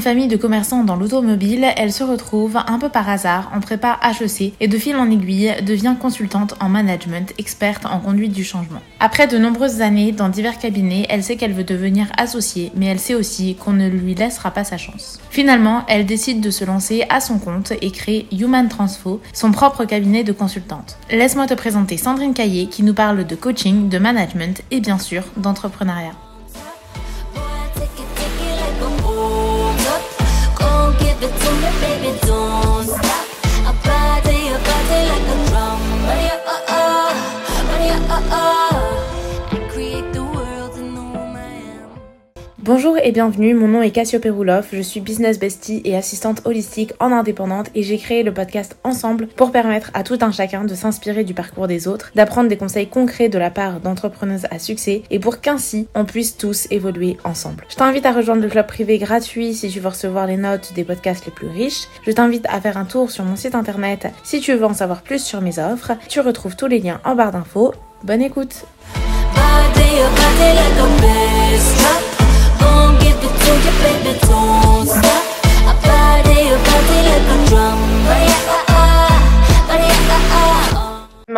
Famille de commerçants dans l'automobile, elle se retrouve un peu par hasard en prépa HEC et de fil en aiguille devient consultante en management, experte en conduite du changement. Après de nombreuses années dans divers cabinets, elle sait qu'elle veut devenir associée, mais elle sait aussi qu'on ne lui laissera pas sa chance. Finalement, elle décide de se lancer à son compte et crée Human Transfo, son propre cabinet de consultante. Laisse-moi te présenter Sandrine Caillé qui nous parle de coaching, de management et bien sûr d'entrepreneuriat. give it to me. Bonjour et bienvenue, mon nom est Cassio Perouloff, je suis business bestie et assistante holistique en indépendante et j'ai créé le podcast Ensemble pour permettre à tout un chacun de s'inspirer du parcours des autres, d'apprendre des conseils concrets de la part d'entrepreneuses à succès et pour qu'ainsi on puisse tous évoluer ensemble. Je t'invite à rejoindre le club privé gratuit si tu veux recevoir les notes des podcasts les plus riches. Je t'invite à faire un tour sur mon site internet si tu veux en savoir plus sur mes offres. Tu retrouves tous les liens en barre d'infos. Bonne écoute! to your baby, don't stop. a party, a party like a drum.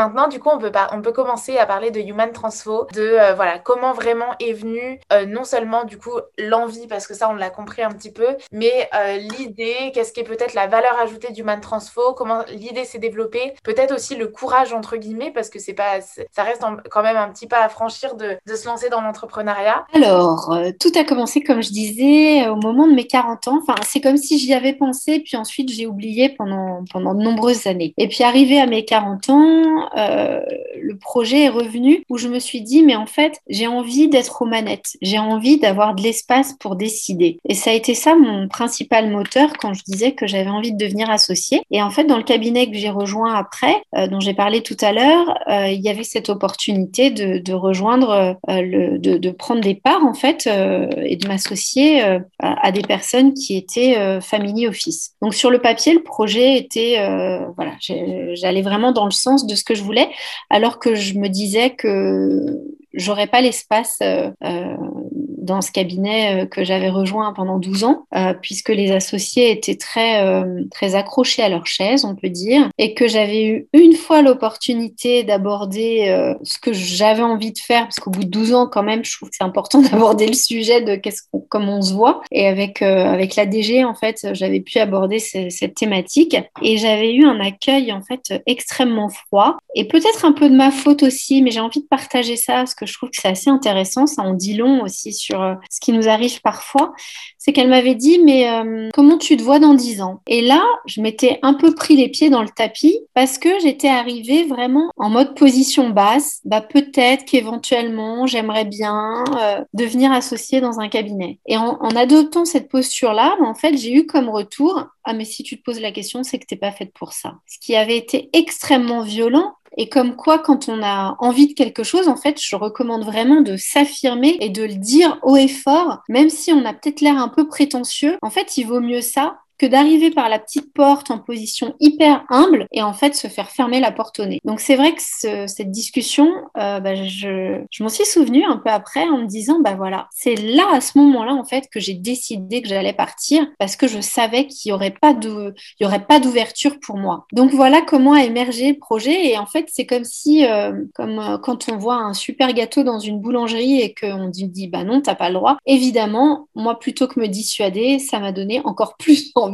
Maintenant, du coup, on peut, commencer à parler de Human Transfo, de euh, voilà comment vraiment est venue euh, non seulement du coup l'envie, parce que ça on l'a compris un petit peu, mais euh, l'idée, qu'est-ce qui est peut-être la valeur ajoutée d'Human Transfo, comment l'idée s'est développée, peut-être aussi le courage entre guillemets, parce que c'est pas, ça reste quand même un petit pas à franchir de, de se lancer dans l'entrepreneuriat. Alors, tout a commencé comme je disais au moment de mes 40 ans. Enfin, c'est comme si j'y avais pensé, puis ensuite j'ai oublié pendant pendant de nombreuses années. Et puis arrivé à mes 40 ans euh, le projet est revenu où je me suis dit, mais en fait, j'ai envie d'être aux manettes, j'ai envie d'avoir de l'espace pour décider. Et ça a été ça mon principal moteur quand je disais que j'avais envie de devenir associée. Et en fait, dans le cabinet que j'ai rejoint après, euh, dont j'ai parlé tout à l'heure, euh, il y avait cette opportunité de, rejoindre, le, de, prendre des parts en fait et de m'associer à, à, des personnes qui étaient family office. Donc sur le papier, le projet était, voilà, j'allais vraiment dans le sens de ce que je voulais, alors que je me disais que j'aurais pas l'espace euh, euh, dans ce cabinet euh, que j'avais rejoint pendant 12 ans, euh, puisque les associés étaient très, euh, très accrochés à leur chaise, on peut dire, et que j'avais eu une fois l'opportunité d'aborder ce que j'avais envie de faire, parce qu'au bout de 12 ans, quand même, je trouve que c'est important d'aborder le sujet de qu'est-ce qu'on, comment on se voit. Et avec, avec la DG, en fait, j'avais pu aborder cette thématique et j'avais eu un accueil, en fait, extrêmement froid et peut-être un peu de ma faute aussi, mais j'ai envie de partager ça parce que je trouve que c'est assez intéressant. Ça en dit long aussi sur euh, ce qui nous arrive parfois, c'est qu'elle m'avait dit mais euh, comment tu te vois dans dix ans? Et là, je m'étais un peu pris les pieds dans le tapis parce que j'étais arrivée vraiment en mode position basse. Bah peut-être qu'éventuellement j'aimerais bien euh, devenir associée dans un cabinet. Et en, adoptant cette posture-là, bah, en fait, j'ai eu comme retour ah mais si tu te poses la question, c'est que t'es pas faite pour ça. Ce qui avait été extrêmement violent et comme quoi, quand on a envie de quelque chose, en fait, je recommande vraiment de s'affirmer et de le dire haut et fort, même si on a peut-être l'air un peu prétentieux. En fait, il vaut mieux ça que d'arriver par la petite porte en position hyper humble et en fait se faire fermer la porte au nez. Donc c'est vrai que cette discussion, euh, bah, je, je m'en suis souvenue un peu après en me disant, bah voilà, c'est là à ce moment-là en fait que j'ai décidé que j'allais partir parce que je savais qu'il n'y aurait pas y aurait pas d'ouverture pour moi. Donc voilà comment a émergé le projet et en fait c'est comme si, euh, comme euh, quand on voit un super gâteau dans une boulangerie et qu'on dit bah non, t'as pas le droit. Évidemment, moi plutôt que me dissuader, ça m'a donné encore plus envie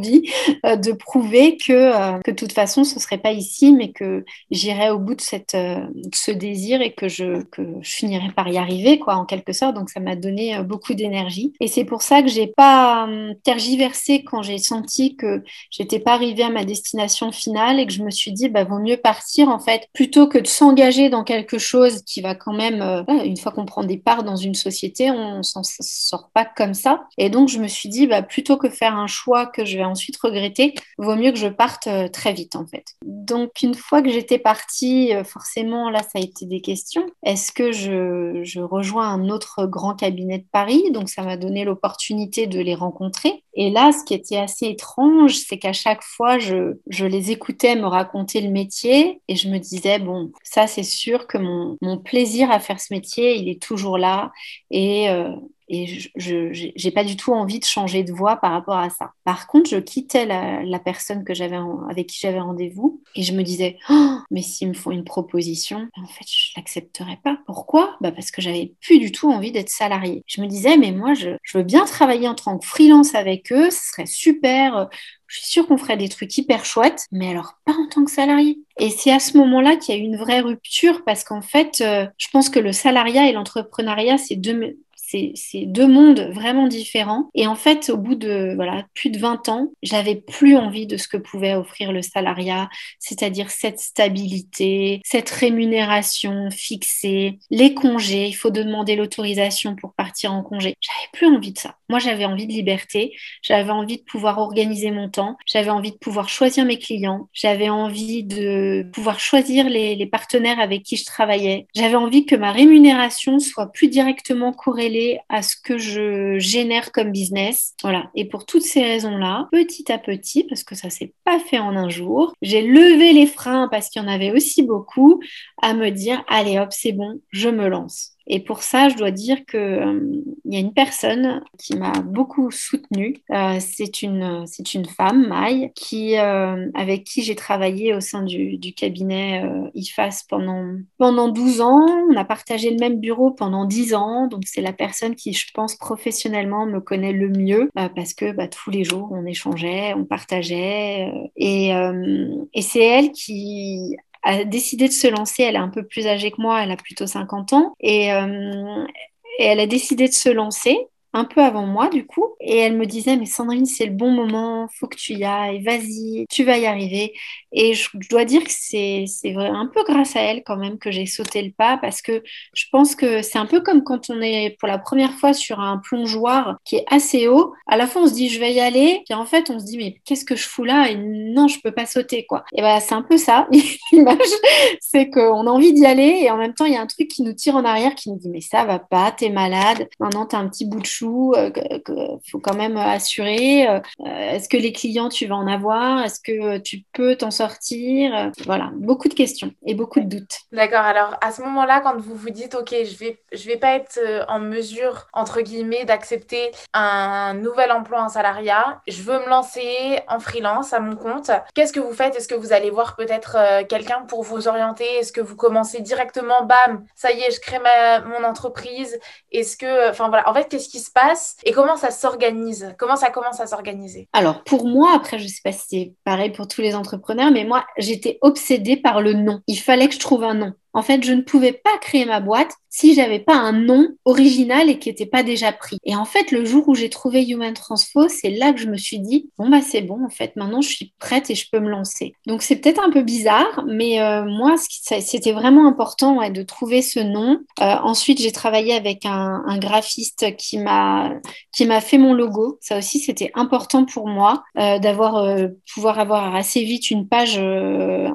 euh, de prouver que, euh, que de toute façon, ce serait pas ici, mais que j'irais au bout de, cette, euh, ce désir et que je, que je finirais par y arriver, quoi, en quelque sorte. Donc, ça m'a donné beaucoup d'énergie. Et c'est pour ça que j'ai pas tergiversé quand j'ai senti que j'étais pas arrivée à ma destination finale et que je me suis dit, bah, vaut mieux partir, en fait, plutôt que de s'engager dans quelque chose qui va quand même, une fois qu'on prend des parts dans une société, on s'en sort pas comme ça. Et donc, je me suis dit, bah, plutôt que faire un choix que je vais ensuite regretter, vaut mieux que je parte euh, très vite en fait. Donc une fois que j'étais partie, euh, forcément là ça a été des questions. Est-ce que je, rejoins un autre grand cabinet de Paris? Donc ça m'a donné l'opportunité de les rencontrer. Et là, ce qui était assez étrange, c'est qu'à chaque fois, je, je, les écoutais me raconter le métier et je me disais, bon, ça c'est sûr que mon, mon, plaisir à faire ce métier, il est toujours là et, euh, Et je n'ai pas du tout envie de changer de voie par rapport à ça. Par contre, je quittais la, personne que j'avais avec qui j'avais rendez-vous et je me disais, oh, mais s'ils me font une proposition, en fait, je l'accepterai pas. Pourquoi? Bah Parce que j'avais plus du tout envie d'être salariée. Je me disais, mais moi, je, je veux bien travailler en tant que freelance avec eux, ce serait super je suis sûre qu'on ferait des trucs hyper chouettes, mais alors pas en tant que salarié. Et c'est à ce moment-là qu'il y a eu une vraie rupture parce qu'en fait, euh, je pense que le salariat et l'entrepreneuriat, c'est deux, c'est deux mondes vraiment différents. Et en fait, au bout de voilà, plus de 20 ans, j'avais plus envie de ce que pouvait offrir le salariat, c'est-à-dire cette stabilité, cette rémunération fixée, les congés, il faut demander l'autorisation pour partir en congé. J'avais plus envie de ça. Moi, j'avais envie de liberté, j'avais envie de pouvoir organiser mon temps, j'avais envie de pouvoir choisir mes clients, j'avais envie de pouvoir choisir les, les partenaires avec qui je travaillais. J'avais envie que ma rémunération soit plus directement corrélée à ce que je génère comme business. Voilà. Et pour toutes ces raisons-là, petit à petit, parce que ça s'est pas fait en un jour, j'ai levé les freins parce qu'il y en avait aussi beaucoup à me dire, allez hop, c'est bon, je me lance. Et pour ça, je dois dire qu'il euh, y a une personne qui m'a beaucoup soutenue. Euh, c'est une, c'est une femme, Maï, qui, euh, avec qui j'ai travaillé au sein du, cabinet IFAS pendant, pendant 12 ans. On a partagé le même bureau pendant 10 ans. Donc, c'est la personne qui, je pense, professionnellement me connaît le mieux parce que bah, tous les jours, on échangeait, on partageait. et, et c'est elle qui a décidé de se lancer. Elle est un peu plus âgée que moi, elle a plutôt 50 ans. Et, euh, et elle a décidé de se lancer un peu avant moi du coup. Et elle me disait, mais Sandrine, c'est le bon moment, faut que tu y ailles, vas-y, tu vas y arriver. Et je, dois dire que c'est un peu grâce à elle quand même que j'ai sauté le pas parce que je pense que c'est un peu comme quand on est pour la première fois sur un plongeoir qui est assez haut. À la fois, on se dit, je vais y aller. Puis en fait, on se dit, mais qu'est-ce que je fous là? Et non, je peux pas sauter, quoi. Et ben, c'est un peu ça, l'image. c'est qu'on a envie d'y aller et en même temps, il y a un truc qui nous tire en arrière qui nous dit, mais ça va pas, t'es malade. Maintenant, t'as un petit bout de chou il euh, faut quand même assurer. Euh, est-ce que les clients, tu vas en avoir Est-ce que tu peux t'en sortir Voilà, beaucoup de questions et beaucoup de doutes. D'accord. Alors, à ce moment-là, quand vous vous dites, OK, je vais, je vais pas être euh, en mesure, entre guillemets, d'accepter un nouvel emploi en salariat, je veux me lancer en freelance à mon compte, qu'est-ce que vous faites? Est-ce que vous allez voir peut-être quelqu'un pour vous orienter? Est-ce que vous commencez directement, bam, ça y est, je crée ma, mon entreprise? Est-ce que, enfin voilà, en fait, qu'est-ce qui se passe et comment ça s'organise Comment ça commence à s'organiser Alors pour moi, après, je sais pas si c'est pareil pour tous les entrepreneurs, mais moi, j'étais obsédée par le nom. Il fallait que je trouve un nom. En fait, je ne pouvais pas créer ma boîte si j'avais pas un nom original et qui n'était pas déjà pris. Et en fait, le jour où j'ai trouvé Human Transfo, c'est là que je me suis dit bon bah c'est bon en fait, maintenant je suis prête et je peux me lancer. Donc c'est peut-être un peu bizarre, mais euh, moi c'était vraiment important de trouver ce nom. Euh, ensuite, j'ai travaillé avec un, graphiste qui m'a qui m'a fait mon logo. Ça aussi c'était important pour moi euh, d'avoir pouvoir avoir assez vite une page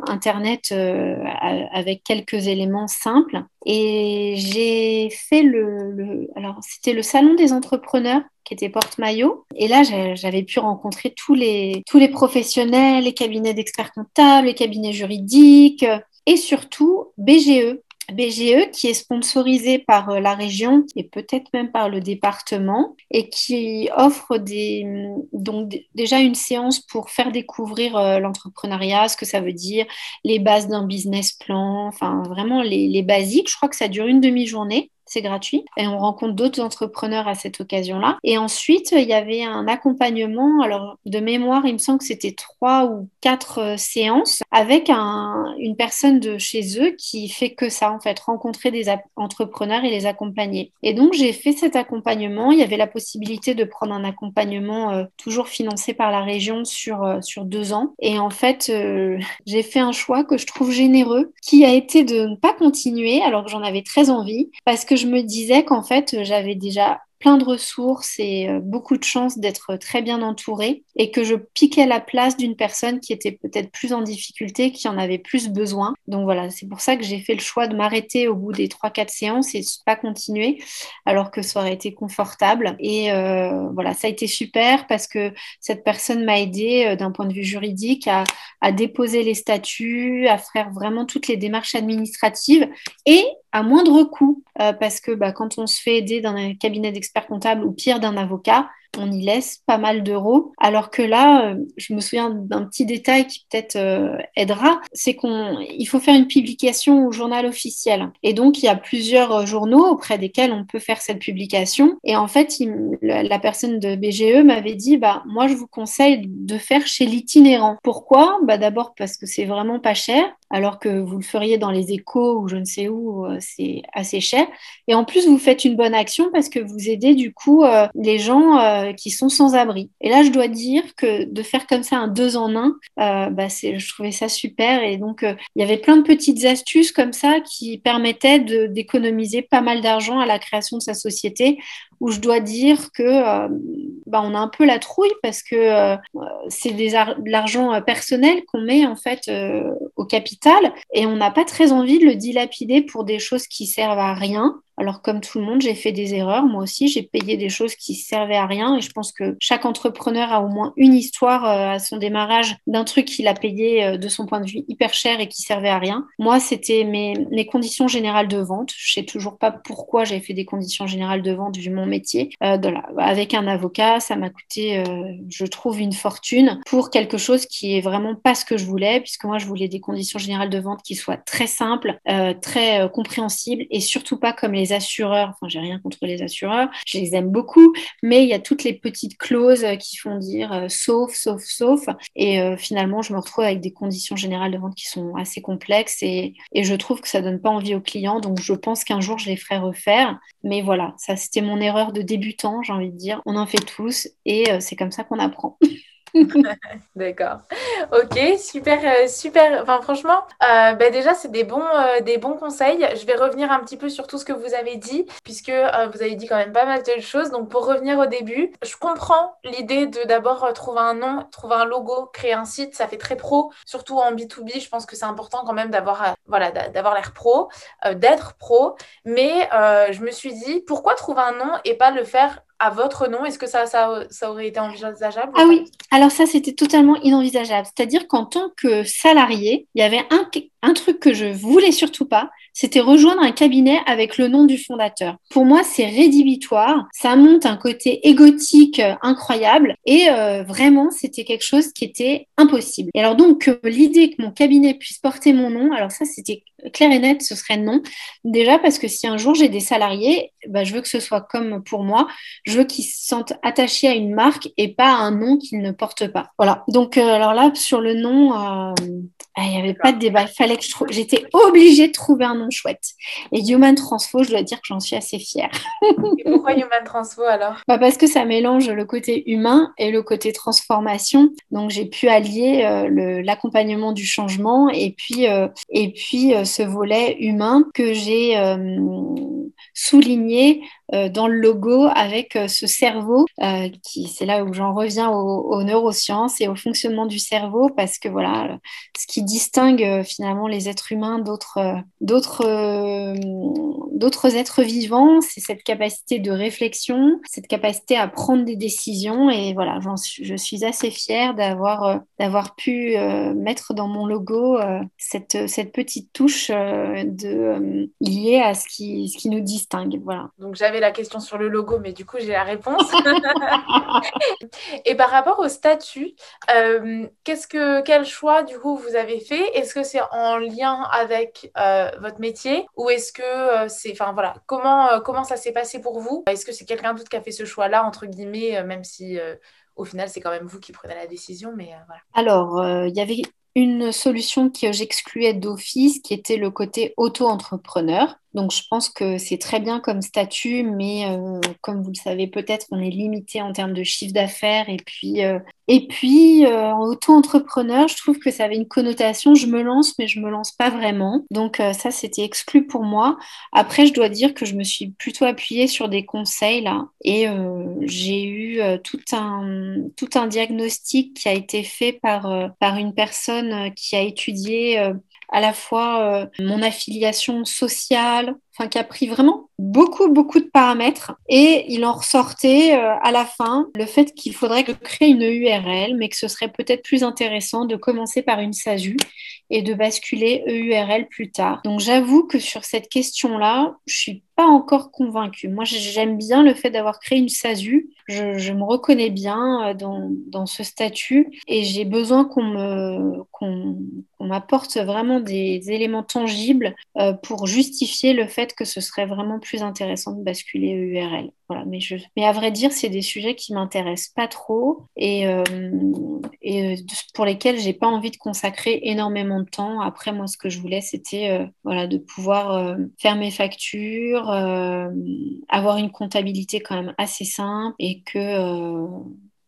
internet avec quelques éléments simples. Et j'ai fait le, alors c'était le salon des entrepreneurs qui était porte-maillot. Et là, j'avais pu rencontrer tous les, tous les professionnels, les cabinets d'experts comptables, les cabinets juridiques et surtout BGE, BGE qui est sponsorisé par euh, la région et peut-être même par le département et qui offre des, donc déjà une séance pour faire découvrir euh, l'entrepreneuriat, ce que ça veut dire, les bases d'un business plan, enfin vraiment les, les basiques. Je crois que ça dure une demi-journée c'est gratuit. Et on rencontre d'autres entrepreneurs à cette occasion-là. Et ensuite, il y avait un accompagnement. Alors, de mémoire, il me semble que c'était trois ou quatre euh, séances avec un, une personne de chez eux qui fait que ça, en fait, rencontrer des entrepreneurs et les accompagner. Et donc, j'ai fait cet accompagnement. Il y avait la possibilité de prendre un accompagnement euh, toujours financé par la région sur, euh, sur deux ans. Et en fait, j'ai fait un choix que je trouve généreux, qui a été de ne pas continuer alors que j'en avais très envie, parce que me disais qu'en fait, j'avais déjà plein de ressources et euh, beaucoup de chance d'être très bien entourée et que je piquais la place d'une personne qui était peut-être plus en difficulté, qui en avait plus besoin. Donc voilà, c'est pour ça que j'ai fait le choix de m'arrêter au bout des 3-4 séances et de pas continuer alors que ça aurait été confortable. Et euh, voilà, ça a été super parce que cette personne m'a aidé euh, d'un point de vue juridique à, à déposer les statuts, à faire vraiment toutes les démarches administratives et à moindre coût, parce que bah, quand on se fait aider dans un cabinet d'expertise, comptable ou pire d'un avocat, on y laisse pas mal d'euros. Alors que là, euh, je me souviens d'un petit détail qui peut-être euh, aidera, c'est qu'il faut faire une publication au journal officiel. Et donc, il y a plusieurs euh, journaux auprès desquels on peut faire cette publication. Et en fait, la, personne de BGE m'avait dit, bah, moi, je vous conseille de faire chez l'itinérant. Pourquoi? Bah, D'abord parce que c'est vraiment pas cher alors que vous le feriez dans les échos ou je ne sais où, c'est assez cher. Et en plus, vous faites une bonne action parce que vous aidez du coup les gens qui sont sans abri. Et là, je dois dire que de faire comme ça un deux en un, bah, je trouvais ça super. Et donc, il y avait plein de petites astuces comme ça qui permettaient d'économiser pas mal d'argent à la création de sa société où je dois dire que euh, bah, on a un peu la trouille parce que euh, c'est de l'argent euh, personnel qu'on met en fait au capital et on n'a pas très envie de le dilapider pour des choses qui servent à rien. Alors comme tout le monde, j'ai fait des erreurs. Moi aussi, j'ai payé des choses qui servaient à rien. Et je pense que chaque entrepreneur a au moins une histoire euh, à son démarrage d'un truc qu'il a payé euh, de son point de vue hyper cher et qui servait à rien. Moi, c'était mes, conditions générales de vente. Je sais toujours pas pourquoi j'avais fait des conditions générales de vente vu mon métier. Euh, avec un avocat, ça m'a coûté, je trouve, une fortune pour quelque chose qui est vraiment pas ce que je voulais, puisque moi, je voulais des conditions générales de vente qui soient très simples, très compréhensibles et surtout pas comme les assureurs, enfin j'ai rien contre les assureurs, je les aime beaucoup, mais il y a toutes les petites clauses qui font dire euh, sauf, sauf, sauf. Et euh, finalement, je me retrouve avec des conditions générales de vente qui sont assez complexes et, et je trouve que ça donne pas envie aux clients. Donc je pense qu'un jour, je les ferai refaire. Mais voilà, ça c'était mon erreur de débutant, j'ai envie de dire. On en fait tous et euh, c'est comme ça qu'on apprend. D'accord. Ok, super, euh, super. Enfin, franchement, euh, bah, déjà, c'est des bons, euh, des bons conseils. Je vais revenir un petit peu sur tout ce que vous avez dit, puisque vous avez dit quand même pas mal de choses. Donc, pour revenir au début, je comprends l'idée de d'abord trouver un nom, trouver un logo, créer un site. Ça fait très pro, surtout en B2B. Je pense que c'est important quand même d'avoir, voilà, d'avoir l'air pro, d'être pro. Mais je me suis dit, pourquoi trouver un nom et pas le faire à votre nom. Est-ce que ça, ça, ça, aurait été envisageable Ah oui, alors ça, c'était totalement inenvisageable. C'est-à-dire qu'en tant que salarié, il y avait un, un truc que je voulais surtout pas, c'était rejoindre un cabinet avec le nom du fondateur. Pour moi, c'est rédhibitoire, ça monte un côté égotique euh, incroyable et euh, vraiment, c'était quelque chose qui était impossible. Et alors donc, l'idée que mon cabinet puisse porter mon nom, alors ça, c'était clair et net, ce serait non. Déjà parce que si un jour j'ai des salariés, bah, je veux que ce soit comme pour moi, je veux qu'ils se sentent attachés à une marque et pas à un nom qu'ils ne portent pas. Voilà. Donc, euh, alors là, sur le nom, il n'y avait pas de débat. Fallait que je trouve. J'étais obligée de trouver un nom chouette. Et Human Transfo, je dois dire que j'en suis assez fière. et pourquoi Human Transfo alors? Bah Parce que ça mélange le côté humain et le côté transformation. Donc j'ai pu allier euh, l'accompagnement du changement et puis, euh, et puis euh, ce volet humain que j'ai souligné dans le logo avec euh, ce cerveau, euh, qui c'est là où j'en reviens aux, neurosciences et au fonctionnement du cerveau, parce que voilà, ce qui distingue finalement les êtres humains d'autres d'autres d'autres êtres vivants, c'est cette capacité de réflexion, cette capacité à prendre des décisions. Et voilà, je suis assez fière d'avoir d'avoir pu mettre dans mon logo cette, cette petite touche de, liée à ce qui, ce qui nous distingue. Voilà. Donc j'avais la question sur le logo, mais du coup, j'ai la réponse. et par rapport au statut, euh, qu'est-ce que, quel choix, du coup, vous avez fait? Est-ce que c'est en lien avec euh, votre métier? Ou est-ce que euh, c'est. Enfin, voilà, comment, comment ça s'est passé pour vous? Est-ce que c'est quelqu'un d'autre qui a fait ce choix-là, entre guillemets, même si au final, c'est quand même vous qui prenez la décision, mais voilà. Alors, il y avait une solution que j'excluais d'office, qui était le côté auto-entrepreneur. Donc je pense que c'est très bien comme statut, mais euh, comme vous le savez peut-être, on est limité en termes de chiffre d'affaires. Et puis, euh, et puis euh, en auto-entrepreneur, je trouve que ça avait une connotation, je me lance, mais je me lance pas vraiment. Donc ça, c'était exclu pour moi. Après, je dois dire que je me suis plutôt appuyée sur des conseils là, et j'ai eu tout, un, tout un diagnostic qui a été fait par, par une personne qui a étudié à la fois euh, mon affiliation sociale, enfin qui a pris vraiment beaucoup, beaucoup de paramètres et il en ressortait euh, à la fin le fait qu'il faudrait créer une URL, mais que ce serait peut-être plus intéressant de commencer par une SASU et de basculer EURL plus tard. Donc j'avoue que sur cette question-là, je suis pas encore convaincue. Moi, j'aime bien le fait d'avoir créé une SASU. Je, me reconnais bien euh, dans, dans ce statut et j'ai besoin qu'on me qu'on m'apporte vraiment des éléments tangibles euh, pour justifier le fait que ce serait vraiment plus intéressant de basculer URL. Voilà, mais, je, mais à vrai dire, c'est des sujets qui m'intéressent pas trop et, euh, et pour lesquels j'ai pas envie de consacrer énormément de temps. Après, moi, ce que je voulais, c'était voilà, de pouvoir faire mes factures, euh, avoir une comptabilité quand même assez simple et que euh,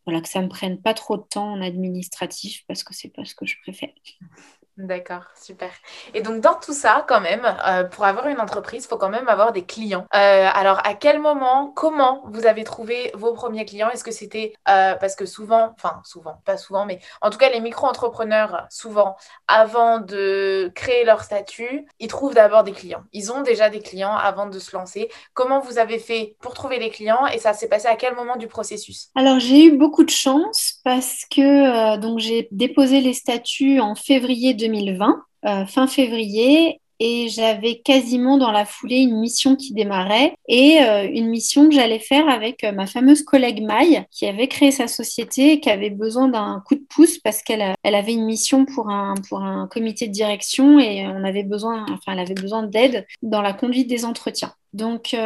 voilà que ça me prenne pas trop de temps en administratif parce que c'est pas ce que je préfère. D'accord, super. Et donc dans tout ça, quand même, euh, pour avoir une entreprise, il faut quand même avoir des clients. Euh, alors à quel moment, comment vous avez trouvé vos premiers clients? Est-ce que c'était euh, parce que souvent, enfin souvent, pas souvent, mais en tout cas les micro-entrepreneurs, souvent, avant de créer leur statut, ils trouvent d'abord des clients. Ils ont déjà des clients avant de se lancer. Comment vous avez fait pour trouver les clients et ça s'est passé à quel moment du processus? Alors j'ai eu beaucoup de chance parce que donc j'ai déposé les statuts en février 2020, euh, fin février, et j'avais quasiment dans la foulée une mission qui démarrait et euh, une mission que j'allais faire avec euh, ma fameuse collègue Maï qui avait créé sa société et qui avait besoin d'un coup de pouce parce qu'elle elle avait une mission pour un, pour un comité de direction et on avait besoin, enfin, elle avait besoin d'aide dans la conduite des entretiens. Donc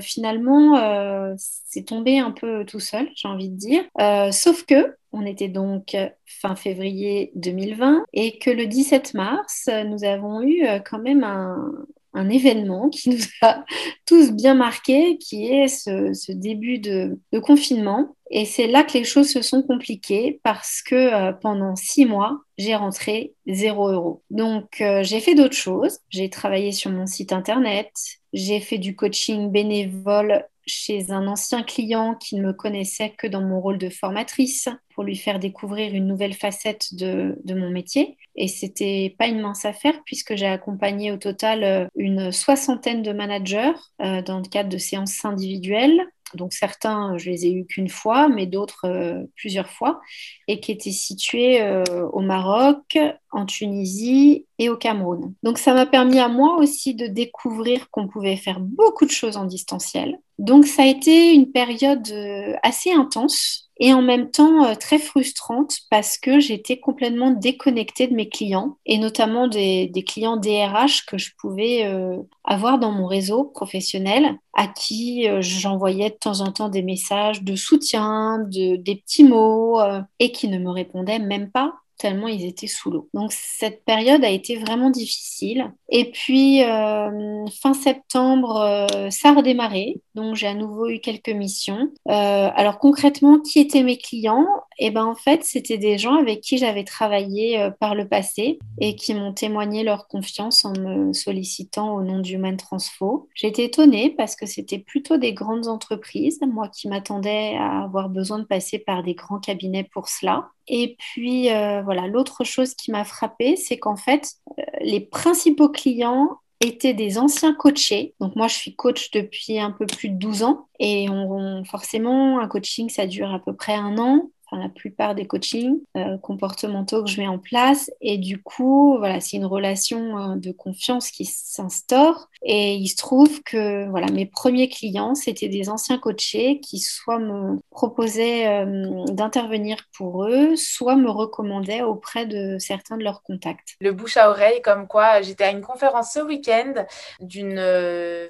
finalement, c'est tombé un peu tout seul, j'ai envie de dire. sauf que on était donc fin février 2020 et que le 17 mars, nous avons eu euh, quand même un, événement qui nous a tous bien marqués, qui est ce, début de, confinement. Et c'est là que les choses se sont compliquées parce que euh, pendant six mois, j'ai rentré zéro euro. Donc, euh, j'ai fait d'autres choses. J'ai travaillé sur mon site internet. J'ai fait du coaching bénévole chez un ancien client qui ne me connaissait que dans mon rôle de formatrice pour lui faire découvrir une nouvelle facette de, mon métier. Et c'était pas une mince affaire puisque j'ai accompagné au total euh, une soixantaine de managers dans le cadre de séances individuelles donc certains, je les ai eus qu'une fois, mais d'autres euh, plusieurs fois, et qui étaient situés euh, au Maroc, en Tunisie et au Cameroun. Donc ça m'a permis à moi aussi de découvrir qu'on pouvait faire beaucoup de choses en distanciel. Donc ça a été une période euh, assez intense et en même temps euh, très frustrante parce que j'étais complètement déconnectée de mes clients et notamment des, clients DRH que je pouvais euh, avoir dans mon réseau professionnel à qui euh, j'envoyais de temps en temps des messages de soutien, de, des petits mots et qui ne me répondaient même pas tellement ils étaient sous l'eau. Donc cette période a été vraiment difficile. Et puis euh, fin septembre, euh, ça a redémarré. Donc j'ai à nouveau eu quelques missions. Euh, alors concrètement, qui étaient mes clients? Eh ben en fait, c'était des gens avec qui j'avais travaillé par le passé et qui m'ont témoigné leur confiance en me sollicitant au nom d'Human Transfo. J'étais étonnée parce que c'était plutôt des grandes entreprises, moi qui m'attendais à avoir besoin de passer par des grands cabinets pour cela. Et puis, euh, voilà, l'autre chose qui m'a frappée, c'est qu'en fait, euh, les principaux clients étaient des anciens coachés. Donc moi, je suis coach depuis un peu plus de 12 ans. Et on, forcément, un coaching, ça dure à peu près un an la plupart des coachings euh, comportementaux que je mets en place. Et du coup, voilà, c'est une relation euh, de confiance qui s'instaure. Et il se trouve que voilà, mes premiers clients, c'était des anciens coachés qui soit me proposaient euh, d'intervenir pour eux, soit me recommandaient auprès de certains de leurs contacts. Le bouche à oreille, comme quoi j'étais à une conférence ce week-end d'une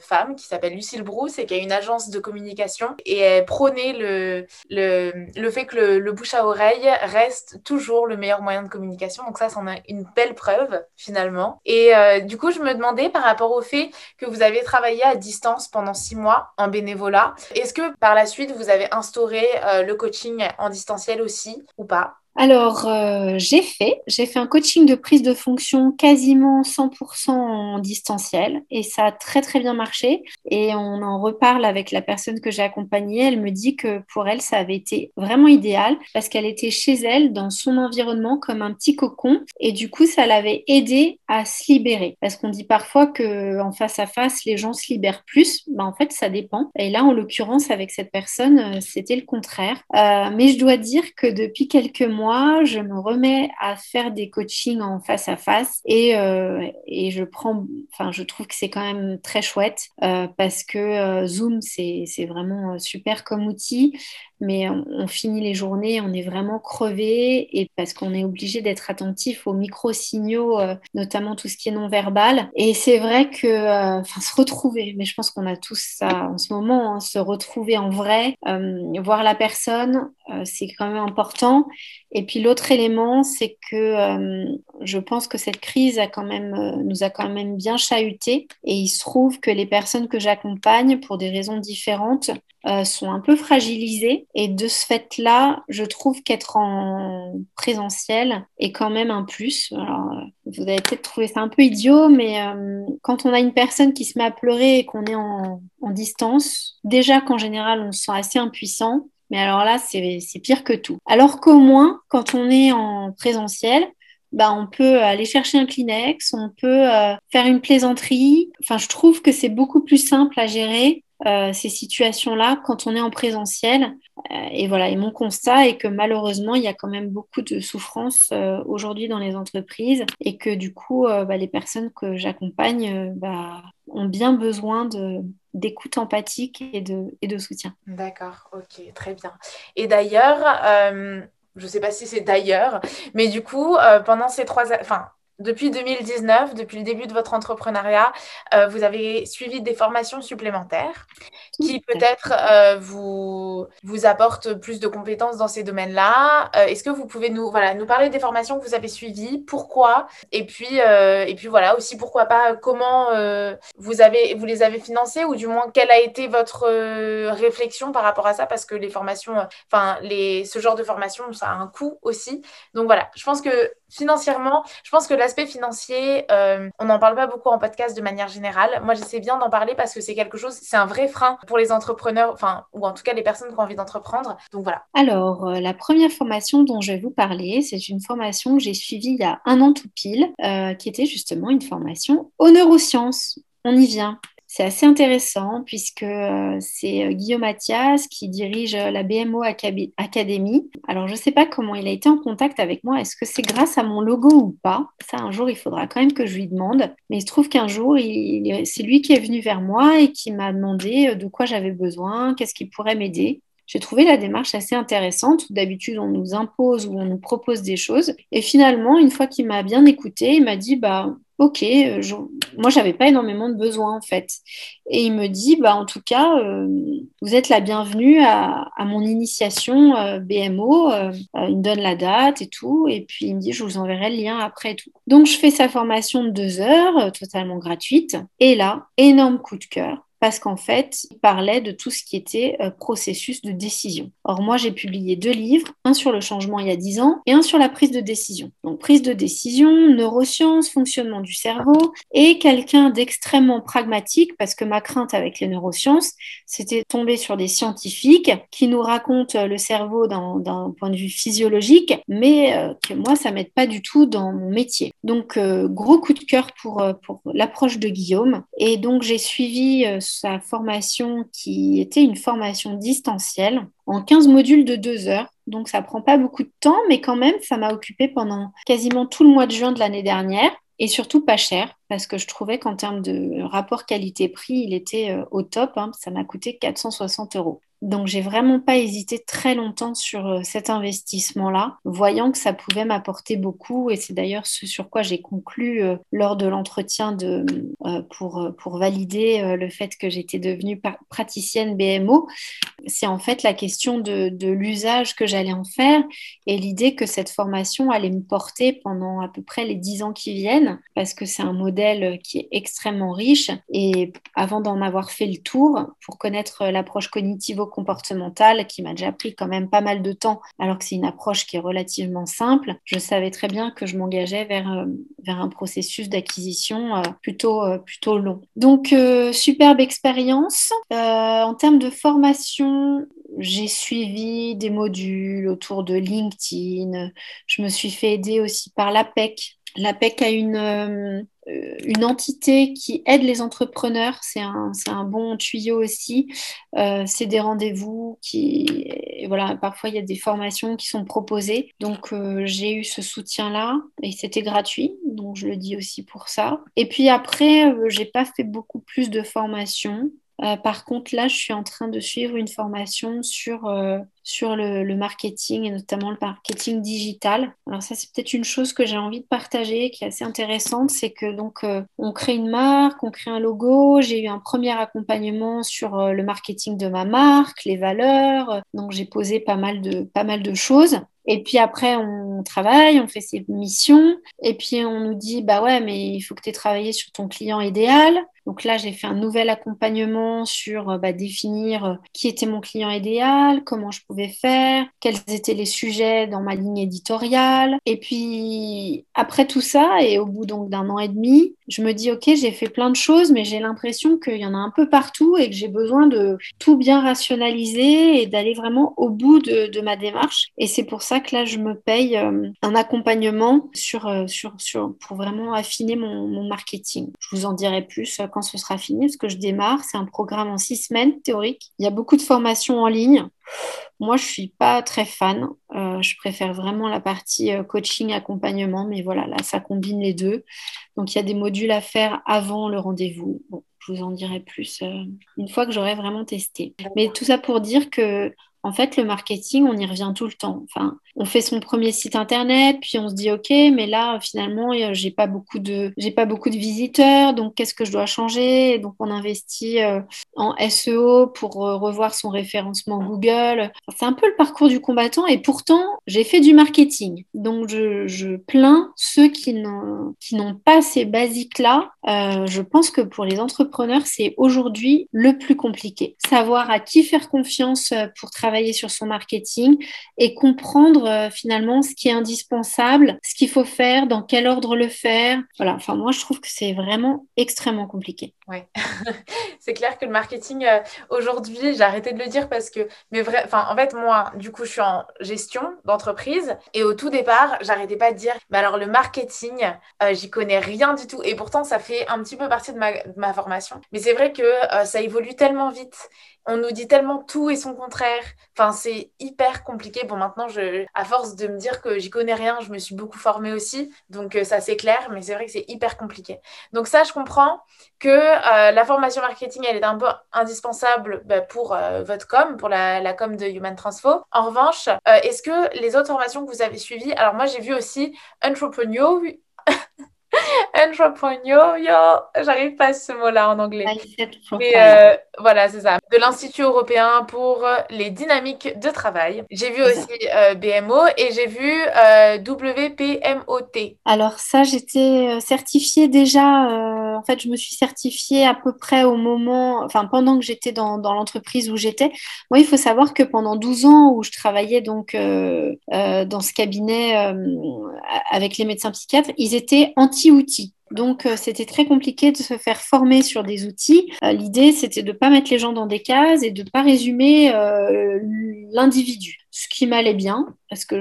femme qui s'appelle Lucille Brousse et qui a une agence de communication et elle prônait le, le, le fait que le le bouche à oreille reste toujours le meilleur moyen de communication. Donc ça, c'en a une belle preuve finalement. Et euh, du coup, je me demandais par rapport au fait que vous avez travaillé à distance pendant six mois en bénévolat, est-ce que par la suite, vous avez instauré euh, le coaching en distanciel aussi ou pas? Alors, euh, j'ai fait, j'ai fait un coaching de prise de fonction quasiment 100% en distanciel et ça a très très bien marché. Et on en reparle avec la personne que j'ai accompagnée. Elle me dit que pour elle, ça avait été vraiment idéal parce qu'elle était chez elle, dans son environnement, comme un petit cocon. Et du coup, ça l'avait aidé à se libérer. Parce qu'on dit parfois que en face à face, les gens se libèrent plus. Ben, en fait, ça dépend. Et là, en l'occurrence, avec cette personne, euh, c'était le contraire. Euh, mais je dois dire que depuis quelques mois, je me remets à faire des coachings en face à face et, euh, je prends, enfin, je trouve que c'est quand même très chouette euh, parce que euh, Zoom, c'est vraiment super comme outil mais on, finit les journées, on est vraiment crevé et parce qu'on est obligé d'être attentif aux micro-signaux, notamment tout ce qui est non-verbal. Et c'est vrai que, enfin, se retrouver, mais je pense qu'on a tous ça en ce moment, hein, se retrouver en vrai, voir la personne, c'est quand même important. Et puis l'autre élément, c'est que euh, je pense que cette crise a quand même, euh, nous a quand même bien chahuté. Et il se trouve que les personnes que j'accompagne, pour des raisons différentes, euh, sont un peu fragilisées. Et de ce fait-là, je trouve qu'être en présentiel est quand même un plus. Alors, vous avez peut-être trouvé ça un peu idiot, mais quand on a une personne qui se met à pleurer et qu'on est en, en distance, déjà qu'en général, on se sent assez impuissant. Mais alors là, c'est pire que tout. Alors qu'au moins, quand on est en présentiel, bah, on peut aller chercher un Kleenex, on peut euh, faire une plaisanterie. Enfin, je trouve que c'est beaucoup plus simple à gérer euh, ces situations-là quand on est en présentiel. Euh, et voilà, et mon constat est que malheureusement, il y a quand même beaucoup de souffrance aujourd'hui dans les entreprises et que du coup, bah, les personnes que j'accompagne bah, ont bien besoin d'écoute empathique et de, et de soutien. D'accord, ok, très bien. Et d'ailleurs, euh, je ne sais pas si c'est d'ailleurs, mais du coup, euh, pendant ces trois, enfin, depuis 2019, depuis le début de votre entrepreneuriat, euh, vous avez suivi des formations supplémentaires qui peut-être euh, vous, vous apportent plus de compétences dans ces domaines-là. Euh, est-ce que vous pouvez nous, voilà, nous parler des formations que vous avez suivies, pourquoi? Et puis, et puis voilà, aussi pourquoi pas, comment vous, avez, vous les avez financées? Ou du moins quelle a été votre réflexion par rapport à ça? Parce que les formations, enfin, les, ce genre de formation, ça a un coût aussi. Donc voilà, je pense que financièrement, je pense que l'aspect financier, euh, on n'en parle pas beaucoup en podcast de manière générale. Moi, j'essaie bien d'en parler parce que c'est quelque chose, c'est un vrai frein pour les entrepreneurs, enfin, ou en tout cas les personnes qui ont envie d'entreprendre. Donc voilà. Alors, euh, la première formation dont je vais vous parler, c'est une formation que j'ai suivie il y a un an tout pile, euh, qui était justement une formation aux neurosciences. On y vient. C'est assez intéressant puisque euh, c'est euh, Guillaume Mathias qui dirige euh, la BMO Academy. Alors, je ne sais pas comment il a été en contact avec moi. Est-ce que c'est grâce à mon logo ou pas? Ça, un jour, il faudra quand même que je lui demande. Mais il se trouve qu'un jour, c'est lui qui est venu vers moi et qui m'a demandé de quoi j'avais besoin, qu'est-ce qui pourrait m'aider. J'ai trouvé la démarche assez intéressante. D'habitude, on nous impose ou on nous propose des choses. Et finalement, une fois qu'il m'a bien écouté, il m'a dit, bah, ok, euh, je, moi j'avais pas énormément de besoins en fait. Et il me dit, bah en tout cas, euh, vous êtes la bienvenue à, mon initiation euh, BMO. il me donne la date et tout, et puis il me dit, je vous enverrai le lien après tout. Donc je fais sa formation de deux heures, totalement gratuite. Et là, énorme coup de cœur parce qu'en fait, il parlait de tout ce qui était euh, processus de décision. Or, moi, j'ai publié deux livres, un sur le changement il y a dix ans et un sur la prise de décision. Donc, prise de décision, neurosciences, fonctionnement du cerveau, et quelqu'un d'extrêmement pragmatique, parce que ma crainte avec les neurosciences, c'était tomber sur des scientifiques qui nous racontent euh, le cerveau d'un point de vue physiologique, mais euh, que moi, ça m'aide pas du tout dans mon métier. Donc, gros coup de cœur pour, pour l'approche de Guillaume. Et donc, j'ai suivi sa formation qui était une formation distancielle en 15 modules de deux heures. Donc ça prend pas beaucoup de temps, mais quand même, ça m'a occupé pendant quasiment tout le mois de juin de l'année dernière et surtout pas cher parce que je trouvais qu'en termes de rapport qualité-prix, il était euh, au top. Hein. ça m'a coûté 460 euros. Donc, j'ai vraiment pas hésité très longtemps sur euh, cet investissement-là, voyant que ça pouvait m'apporter beaucoup. Et c'est d'ailleurs ce sur quoi j'ai conclu euh, lors de l'entretien de, euh, pour, pour valider le fait que j'étais devenue praticienne BMO. C'est en fait la question de, de l'usage que j'allais en faire et l'idée que cette formation allait me porter pendant à peu près les dix ans qui viennent, parce que c'est un modèle qui est extrêmement riche. Et avant d'en avoir fait le tour, pour connaître l'approche cognitive socio-comportementale qui m'a déjà pris quand même pas mal de temps, alors que c'est une approche qui est relativement simple, je savais très bien que je m'engageais vers, euh, vers un processus d'acquisition plutôt, plutôt long. Donc, superbe expérience. en termes de formation, j'ai suivi des modules autour de LinkedIn. Je me suis fait aider aussi par l'APEC. L'APEC a une, euh, une entité qui aide les entrepreneurs. C'est un, un, bon tuyau aussi. Euh, c'est des rendez-vous qui. Voilà, parfois, il y a des formations qui sont proposées. Donc, euh, j'ai eu ce soutien-là et c'était gratuit. Donc, je le dis aussi pour ça. Et puis après, j'ai pas fait beaucoup plus de formations. Euh, par contre, là, je suis en train de suivre une formation sur, euh, sur le, marketing et notamment le marketing digital. Alors ça, c'est peut-être une chose que j'ai envie de partager, qui est assez intéressante, c'est que donc euh, on crée une marque, on crée un logo. J'ai eu un premier accompagnement sur le marketing de ma marque, les valeurs. Donc j'ai posé pas mal de pas mal de choses. Et puis après, on travaille, on fait ses missions. Et puis on nous dit, bah ouais, mais il faut que tu aies travaillé sur ton client idéal. Donc là, j'ai fait un nouvel accompagnement sur euh, bah, définir euh, qui était mon client idéal, comment je pouvais faire, quels étaient les sujets dans ma ligne éditoriale. Et puis après tout ça, et au bout donc d'un an et demi, je me dis, OK, j'ai fait plein de choses, mais j'ai l'impression qu'il y en a un peu partout et que j'ai besoin de tout bien rationaliser et d'aller vraiment au bout de, ma démarche. Et c'est pour ça que là, je me paye euh, un accompagnement sur, sur, sur, pour vraiment affiner mon marketing. Je vous en dirai plus quand ce sera fini, parce que je démarre. C'est un programme en six semaines théorique. Il y a beaucoup de formations en ligne. Moi, je suis pas très fan. Euh, je préfère vraiment la partie euh, coaching, accompagnement, mais voilà, là, ça combine les deux. Donc, il y a des modules à faire avant le rendez-vous. Bon, je vous en dirai plus euh, une fois que j'aurai vraiment testé. Mais tout ça pour dire que en fait, le marketing, on y revient tout le temps. Enfin, on fait son premier site internet, puis on se dit ok, mais là finalement, j'ai pas beaucoup de, j'ai pas beaucoup de visiteurs, donc qu'est-ce que je dois changer? Donc on investit euh, en SEO pour euh, revoir son référencement Google. c'est un peu le parcours du combattant, et pourtant j'ai fait du marketing. Donc je, plains ceux qui n'ont qui n'ont pas ces basiques là. Euh, je pense que pour les entrepreneurs, c'est aujourd'hui le plus compliqué. Savoir à qui faire confiance pour travailler sur son marketing et comprendre euh, finalement ce qui est indispensable, ce qu'il faut faire, dans quel ordre le faire. Voilà, enfin moi je trouve que c'est vraiment extrêmement compliqué. Ouais, c'est clair que le marketing euh, aujourd'hui, j'ai arrêté de le dire parce que, mais vrai, enfin en fait moi, du coup, je suis en gestion d'entreprise et au tout départ, j'arrêtais pas de dire, mais alors le marketing, euh, j'y connais rien du tout et pourtant ça fait un petit peu partie de ma, ma formation. Mais c'est vrai que ça évolue tellement vite on nous dit tellement tout et son contraire. Enfin, c'est hyper compliqué. Bon, maintenant, à force de me dire que j'y connais rien, je me suis beaucoup formée aussi. Donc, euh, ça, c'est clair, mais c'est vrai que c'est hyper compliqué. Donc, ça, je comprends que euh, la formation marketing, elle est un peu indispensable bah, pour euh, votre com, pour la, la, com de Human Transfo. En revanche, est-ce que les autres formations que vous avez suivies, alors moi, j'ai vu aussi Entrepreneur, Entrepreneur, j'arrive pas à ce mot-là en anglais. Mais euh, voilà, c'est ça. De l'Institut européen pour les dynamiques de travail. J'ai vu aussi euh, BMO et j'ai vu euh, WPMOT. Alors ça, j'étais certifiée déjà. en fait, je me suis certifiée à peu près au moment, enfin pendant que j'étais dans, dans l'entreprise où j'étais. Moi, il faut savoir que pendant 12 ans où je travaillais donc dans ce cabinet avec les médecins psychiatres, ils étaient anti outils Donc, euh, c'était très compliqué de se faire former sur des outils. Euh, l'idée, c'était de ne pas mettre les gens dans des cases et de ne pas résumer euh, l'individu ce qui m'allait bien, parce que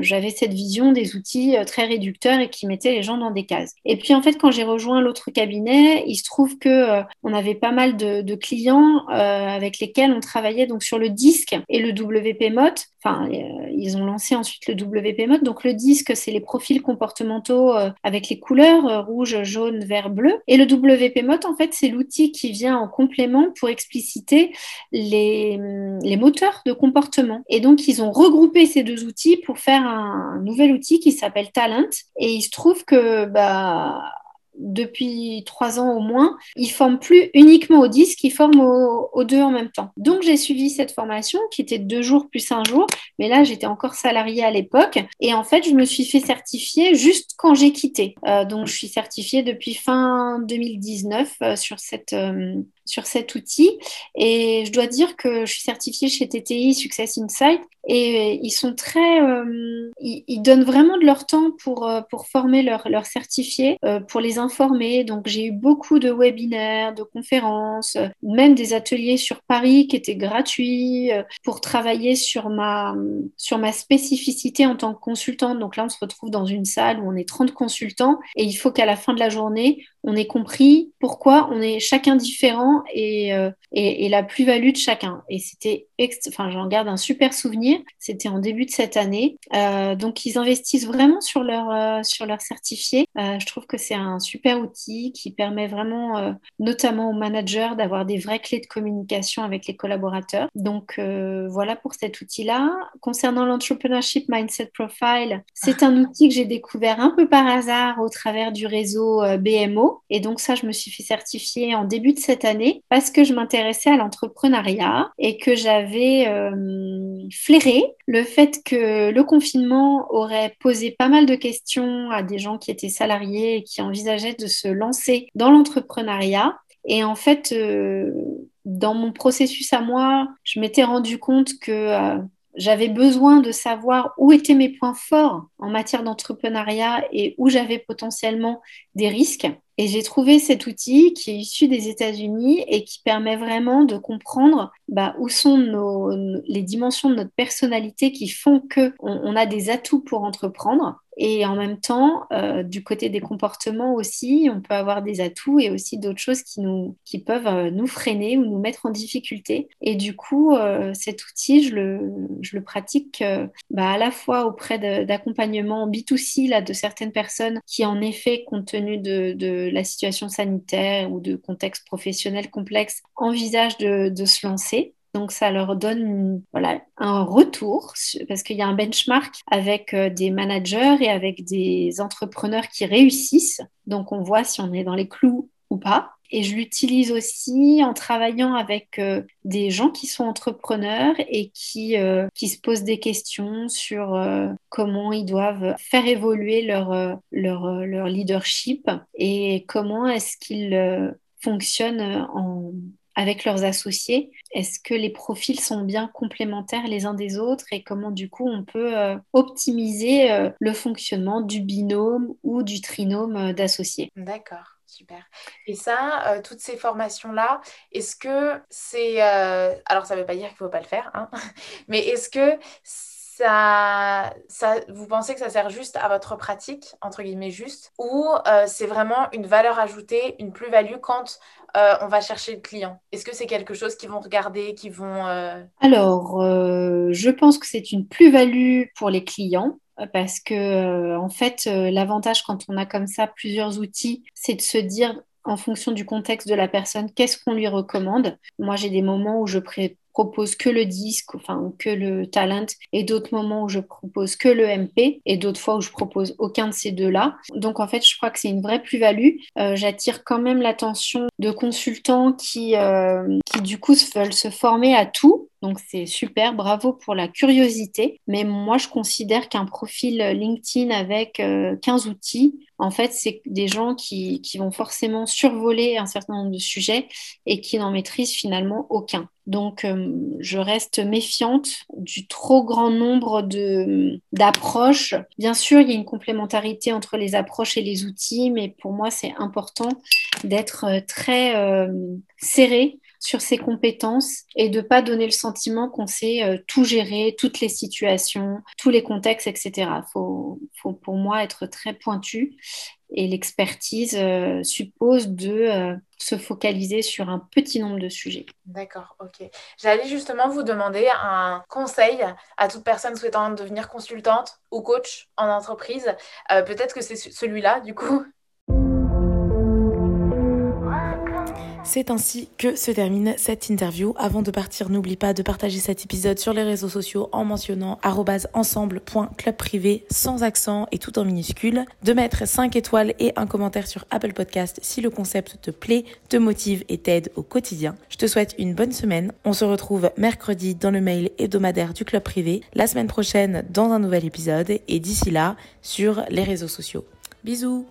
j'avais cette vision des outils euh, très réducteurs et qui mettaient les gens dans des cases. Et puis en fait, quand j'ai rejoint l'autre cabinet, il se trouve que euh, on avait pas mal de, clients euh, avec lesquels on travaillait donc sur le disque et le WPMOT. Enfin, ils ont lancé ensuite le WPMOT. Donc le disque, c'est les profils comportementaux avec les couleurs rouge, jaune, vert, bleu. Et le WPMOT, en fait, c'est l'outil qui vient en complément pour expliciter les, les moteurs de comportement. Et donc, donc, ils ont regroupé ces deux outils pour faire un, nouvel outil qui s'appelle Talent. Et il se trouve que bah, depuis trois ans au moins, ils forment plus uniquement au 10, ils forment aux, deux en même temps. Donc j'ai suivi cette formation qui était deux jours plus un jour, mais là j'étais encore salariée à l'époque et en fait je me suis fait certifier juste quand j'ai quitté. Euh, donc je suis certifiée depuis fin 2019 euh, sur cette euh, sur cet outil. Et je dois dire que je suis certifiée chez TTI Success Insight et ils sont très, ils, donnent vraiment de leur temps pour, pour former leurs leur certifiés, pour les informer. Donc j'ai eu beaucoup de webinaires, de conférences, même des ateliers sur Paris qui étaient gratuits pour travailler sur ma, sur ma spécificité en tant que consultante. Donc là, on se retrouve dans une salle où on est 30 consultants et il faut qu'à la fin de la journée, on ait compris pourquoi on est chacun différent et, euh, la plus-value de chacun. Et c'était, enfin, j'en garde un super souvenir. C'était en début de cette année. Euh, donc, ils investissent vraiment sur leur, euh, sur leur certifié. je trouve que c'est un super outil qui permet vraiment, notamment aux managers, d'avoir des vraies clés de communication avec les collaborateurs. Donc, voilà pour cet outil-là. Concernant l'entrepreneurship mindset profile, c'est un outil que j'ai découvert un peu par hasard au travers du réseau BMO. Et donc ça, je me suis fait certifier en début de cette année parce que je m'intéressais à l'entrepreneuriat et que j'avais euh, flairé le fait que le confinement aurait posé pas mal de questions à des gens qui étaient salariés et qui envisageaient de se lancer dans l'entrepreneuriat. Et en fait, euh, dans mon processus à moi, je m'étais rendu compte que euh, j'avais besoin de savoir où étaient mes points forts en matière d'entrepreneuriat et où j'avais potentiellement des risques. Et j'ai trouvé cet outil qui est issu des États-Unis et qui permet vraiment de comprendre bah, où sont les dimensions de notre personnalité qui font qu'on on a des atouts pour entreprendre et en même temps, euh, du côté des comportements aussi, on peut avoir des atouts et aussi d'autres choses qui, nous, qui peuvent euh, nous freiner ou nous mettre en difficulté. Et du coup, euh, cet outil, je le, je le pratique bah, à la fois auprès d'accompagnement B2C là, de certaines personnes qui, en effet, compte tenu de, de la situation sanitaire ou de contexte professionnel complexe, envisagent de, de se lancer. Donc, ça leur donne voilà, un retour parce qu'il y a un benchmark avec euh, des managers et avec des entrepreneurs qui réussissent. Donc, on voit si on est dans les clous ou pas. Et je l'utilise aussi en travaillant avec euh, des gens qui sont entrepreneurs et qui, euh, qui se posent des questions sur comment ils doivent faire évoluer leur, leur, leur leadership et comment est-ce qu'ils fonctionnent en, avec leurs associés Est-ce que les profils sont bien complémentaires les uns des autres et comment du coup on peut euh, optimiser euh, le fonctionnement du binôme ou du trinôme euh, d'associés? D'accord. Super. Et ça, toutes ces formations-là, est-ce que c'est... alors, ça ne veut pas dire qu'il ne faut pas le faire, hein mais est-ce que vous pensez que ça sert juste à votre pratique, entre guillemets juste, ou euh, c'est vraiment une valeur ajoutée, une plus-value quand euh, on va chercher le client? Est-ce que c'est quelque chose qu'ils vont regarder, qu'ils vont... Euh, Alors, je pense que c'est une plus-value pour les clients parce que en fait l'avantage quand on a comme ça plusieurs outils c'est de se dire en fonction du contexte de la personne qu'est-ce qu'on lui recommande? Moi j'ai des moments où je pré propose que le disque, enfin que le talent, et d'autres moments où je propose que le MP, et d'autres fois où je propose aucun de ces deux-là. Donc en fait, je crois que c'est une vraie plus-value. Euh, j'attire quand même l'attention de consultants qui, euh, qui du coup veulent se former à tout. Donc c'est super, bravo pour la curiosité. Mais moi, je considère qu'un profil LinkedIn avec 15 euh, outils, en fait, c'est des gens qui, vont forcément survoler un certain nombre de sujets et qui n'en maîtrisent finalement aucun. Donc, euh, je reste méfiante du trop grand nombre d'approches. Bien sûr, il y a une complémentarité entre les approches et les outils, mais pour moi, c'est important d'être euh, très serré sur ses compétences et de pas donner le sentiment qu'on sait tout gérer, toutes les situations, tous les contextes, etc. Faut, faut, pour moi être très pointu et l'expertise euh, suppose de euh, se focaliser sur un petit nombre de sujets. D'accord, ok. J'allais justement vous demander un conseil à toute personne souhaitant devenir consultante ou coach en entreprise. Euh, peut-être que c'est celui-là, du coup. C'est ainsi que se termine cette interview. Avant de partir, n'oublie pas de partager cet épisode sur les réseaux sociaux en mentionnant ensemble.clubprivé sans accent et tout en minuscule, de mettre 5 étoiles et un commentaire sur Apple Podcast si le concept te plaît, te motive et t'aide au quotidien. Je te souhaite une bonne semaine. On se retrouve mercredi dans le mail hebdomadaire du club privé, la semaine prochaine dans un nouvel épisode et d'ici là sur les réseaux sociaux. Bisous